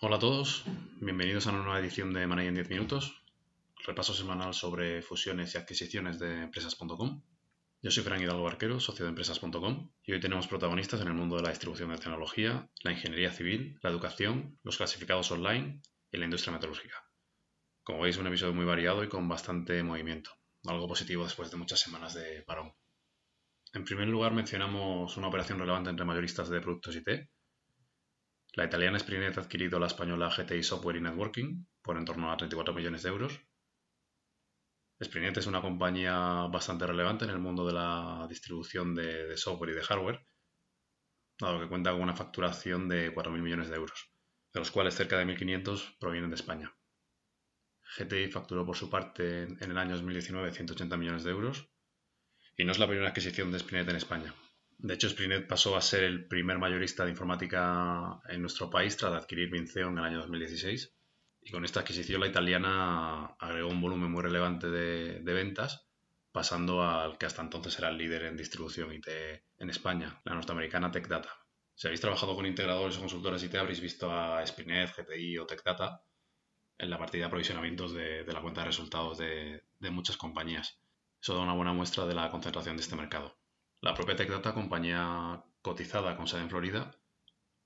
Hola a todos, bienvenidos a una nueva edición de Money en 10 minutos, repaso semanal sobre fusiones y adquisiciones de empresas.com. Yo soy Fran Hidalgo Barquero, socio de empresas.com, y hoy tenemos protagonistas en el mundo de la distribución de tecnología, la ingeniería civil, la educación, los clasificados online y la industria metalúrgica. Como veis, un episodio muy variado y con bastante movimiento, algo positivo después de muchas semanas de parón. En primer lugar, mencionamos una operación relevante entre mayoristas de productos IT. La italiana Sprinet ha adquirido la española GTI Software y Networking por en torno a 34 millones de euros. Sprinet es una compañía bastante relevante en el mundo de la distribución de, software y de hardware, dado que cuenta con una facturación de 4.000 millones de euros, de los cuales cerca de 1.500 provienen de España. GTI facturó por su parte en el año 2019 180 millones de euros y no es la primera adquisición de Sprinet en España. De hecho, Sprinet pasó a ser el primer mayorista de informática en nuestro país tras adquirir Vinceo en el año 2016. Y con esta adquisición la italiana agregó un volumen muy relevante de, ventas, pasando al que hasta entonces era el líder en distribución IT en España, la norteamericana TechData. Si habéis trabajado con integradores o consultores IT, habréis visto a Sprinet, GTI o TechData en la partida de aprovisionamientos de, la cuenta de resultados de muchas compañías. Eso da una buena muestra de la concentración de este mercado. La propia TechData, compañía cotizada con sede en Florida,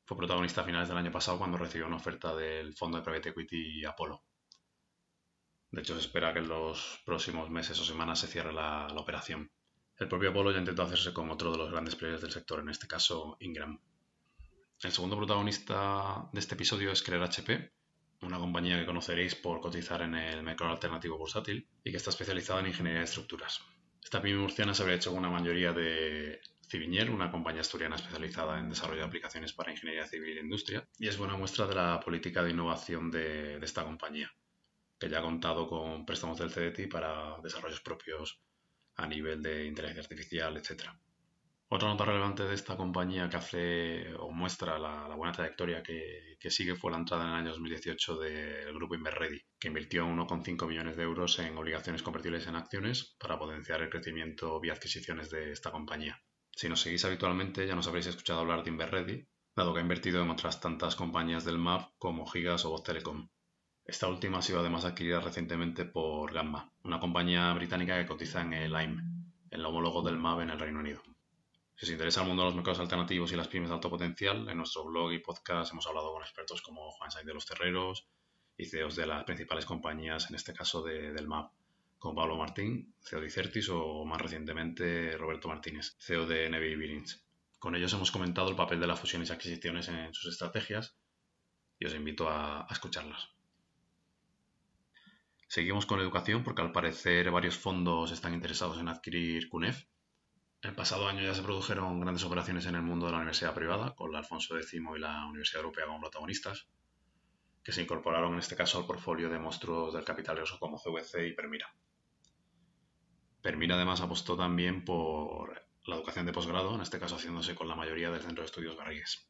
fue protagonista a finales del año pasado cuando recibió una oferta del fondo de private equity Apollo. De hecho, se espera que en los próximos meses o semanas se cierre la, operación. El propio Apollo ya intentó hacerse con otro de los grandes players del sector, en este caso Ingram. El segundo protagonista de este episodio es Creer HP, una compañía que conoceréis por cotizar en el mercado alternativo bursátil y que está especializada en ingeniería de estructuras. Pyme murciana se habría hecho una mayoría de Civinier, una compañía asturiana especializada en desarrollo de aplicaciones para ingeniería civil e industria, y es buena muestra de la política de innovación de, de esta compañía, que ya ha contado con préstamos del CDT para desarrollos propios a nivel de inteligencia artificial, etc. Otra nota relevante de esta compañía que hace o muestra la, buena trayectoria que, sigue fue la entrada en el año 2018 del grupo Inverready, que invirtió 1,5 millones de euros en obligaciones convertibles en acciones para potenciar el crecimiento vía adquisiciones de esta compañía. Si nos seguís habitualmente ya nos habréis escuchado hablar de Inverready, dado que ha invertido en otras tantas compañías del MAP como Gigas o Voz Telecom. Esta última ha sido además adquirida recientemente por Gamma, una compañía británica que cotiza en el AIM, el homólogo del MAP en el Reino Unido. Si os interesa el mundo de los mercados alternativos y las pymes de alto potencial, en nuestro blog y podcast hemos hablado con expertos como Juan Sainz de los Terreros y CEOs de las principales compañías, en este caso del MAP, como Pablo Martín, CEO de Icertis o más recientemente Roberto Martínez, CEO de Nevi Billings. Con ellos hemos comentado el papel de las fusiones y adquisiciones en sus estrategias y os invito a, a escucharlas. Seguimos con educación porque al parecer varios fondos están interesados en adquirir CUNEF, el pasado año ya se produjeron grandes operaciones en el mundo de la universidad privada, con la Alfonso X y la Universidad Europea como protagonistas, que se incorporaron en este caso al portfolio de monstruos del capital riesgo como CVC y Permira. Permira además apostó también por la educación de posgrado, en este caso haciéndose con la mayoría del Centro de Estudios Garrigues.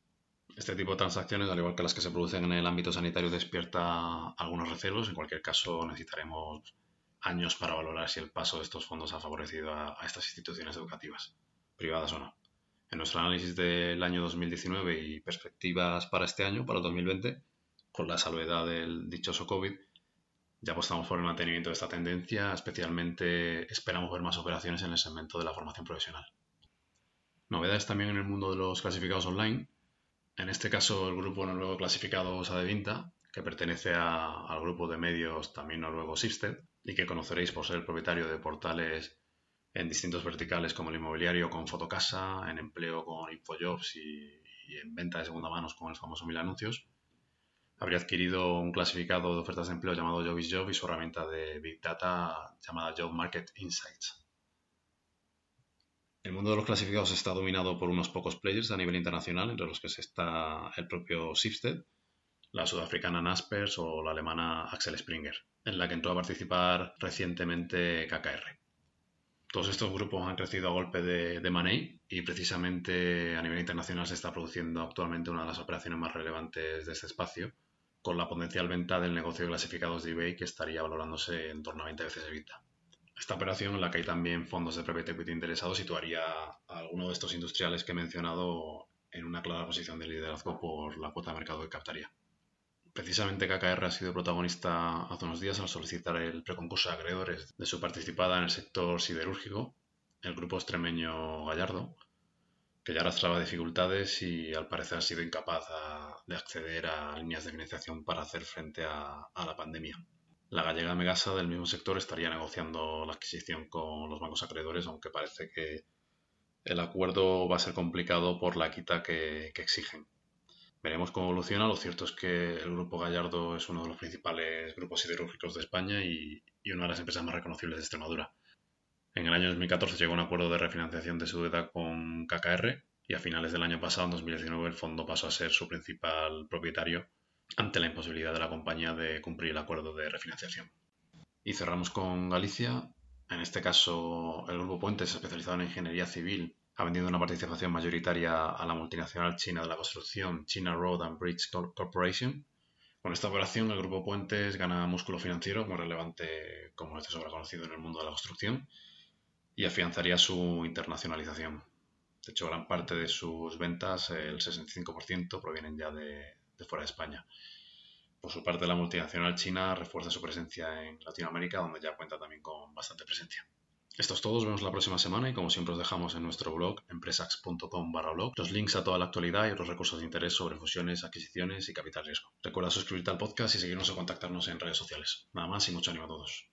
Este tipo de transacciones, al igual que las que se producen en el ámbito sanitario, despierta algunos recelos. En cualquier caso, necesitaremos años para valorar si el paso de estos fondos ha favorecido a, estas instituciones educativas, privadas o no. En nuestro análisis del año 2019 y perspectivas para este año, para el 2020, con la salvedad del dichoso COVID, ya apostamos por el mantenimiento de esta tendencia, especialmente esperamos ver más operaciones en el segmento de la formación profesional. Novedades también en el mundo de los clasificados online. En este caso, el grupo noruego clasificado Sadevinta, que pertenece al grupo de medios también noruego Sifted, y que conoceréis por ser propietario de portales en distintos verticales como el inmobiliario con Fotocasa, en empleo con Infojobs y, en venta de segunda manos con el famoso Mil Anuncios, habría adquirido un clasificado de ofertas de empleo llamado Jobis Job y su herramienta de Big Data llamada Job Market Insights. El mundo de los clasificados está dominado por unos pocos players a nivel internacional, entre los que está el propio Sifted, la sudafricana Naspers o la alemana Axel Springer en la que entró a participar recientemente KKR. Todos estos grupos han crecido a golpe de, de money y precisamente a nivel internacional se está produciendo actualmente una de las operaciones más relevantes de este espacio, con la potencial venta del negocio de clasificados de eBay que estaría valorándose en torno a 20 veces EBITDA. Esta operación, en la que hay también fondos de private equity interesados, situaría a alguno de estos industriales que he mencionado en una clara posición de liderazgo por la cuota de mercado que captaría. Precisamente KKR ha sido protagonista hace unos días al solicitar el preconcurso de acreedores de su participada en el sector siderúrgico, el grupo extremeño Gallardo, que ya arrastraba dificultades y al parecer ha sido incapaz de acceder a líneas de financiación para hacer frente a la pandemia. La gallega Megasa del mismo sector estaría negociando la adquisición con los bancos acreedores, aunque parece que el acuerdo va a ser complicado por la quita que, exigen. Veremos cómo evoluciona. Lo cierto es que el Grupo Gallardo es uno de los principales grupos siderúrgicos de España y, una de las empresas más reconocibles de Extremadura. En el año 2014 llegó a un acuerdo de refinanciación de su deuda con KKR y a finales del año pasado, en 2019, el fondo pasó a ser su principal propietario ante la imposibilidad de la compañía de cumplir el acuerdo de refinanciación. Y cerramos con Galicia, en este caso, el Grupo Puentes, especializado en ingeniería civil, ha vendido una participación mayoritaria a la multinacional china de la construcción China Road and Bridge Corporation. Con esta operación, el Grupo Puentes gana músculo financiero muy relevante, como es de sobra conocido en el mundo de la construcción, y afianzaría su internacionalización. De hecho, gran parte de sus ventas, el 65%, provienen ya de fuera de España. Por su parte, la multinacional china refuerza su presencia en Latinoamérica, donde ya cuenta también con bastante presencia. Esto es todo, nos vemos la próxima semana y como siempre os dejamos en nuestro blog empresax.com barra blog los links a toda la actualidad y otros recursos de interés sobre fusiones, adquisiciones y capital riesgo. Recuerda suscribirte al podcast y seguirnos o contactarnos en redes sociales. Nada más y mucho ánimo a todos.